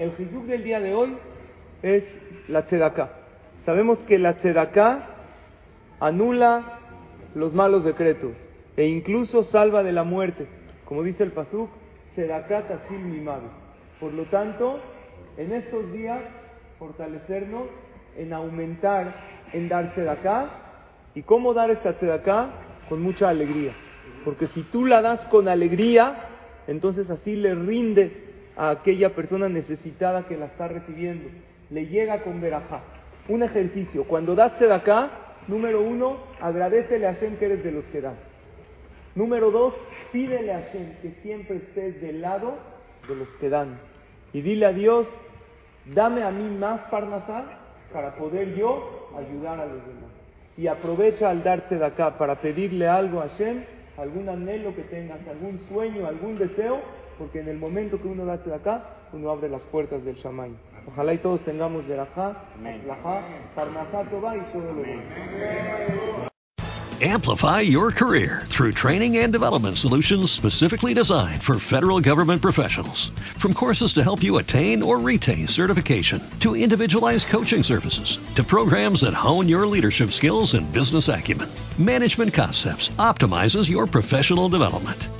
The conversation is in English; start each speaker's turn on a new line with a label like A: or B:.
A: El Jesús del día de hoy es la tzedaká. Sabemos que la tzedaká anula los malos decretos e incluso salva de la muerte, como dice el pasuk, tzedaká tatil mimave. Por lo tanto, en estos días fortalecernos en aumentar, en dar tzedaká. ¿Y cómo dar esta tzedaká? Con mucha alegría. Porque si tú la das con alegría, entonces así le rinde a aquella persona necesitada que la está recibiendo. Le llega con verajá. Un ejercicio. Cuando das acá, número uno, agradecele a Hashem que eres de los que dan. Número dos, pídele a Hashem que siempre estés del lado de los que dan. Y dile a Dios, dame a mí más parnasá para poder yo ayudar a los demás. Y aprovecha al darte de acá para pedirle algo a Hashem, algún anhelo que tengas, algún sueño, algún deseo, porque en el momento que uno da acá, uno abre las puertas del Shamay. Ojalá y todos tengamos de Rajá, Rajá, Parnasá, Tová y todo lo demás.
B: Amplify your career through training and development solutions specifically designed for federal government professionals. From courses to help you attain or retain certification, to individualized coaching services, to programs that hone your leadership skills and business acumen, Management Concepts optimizes your professional development.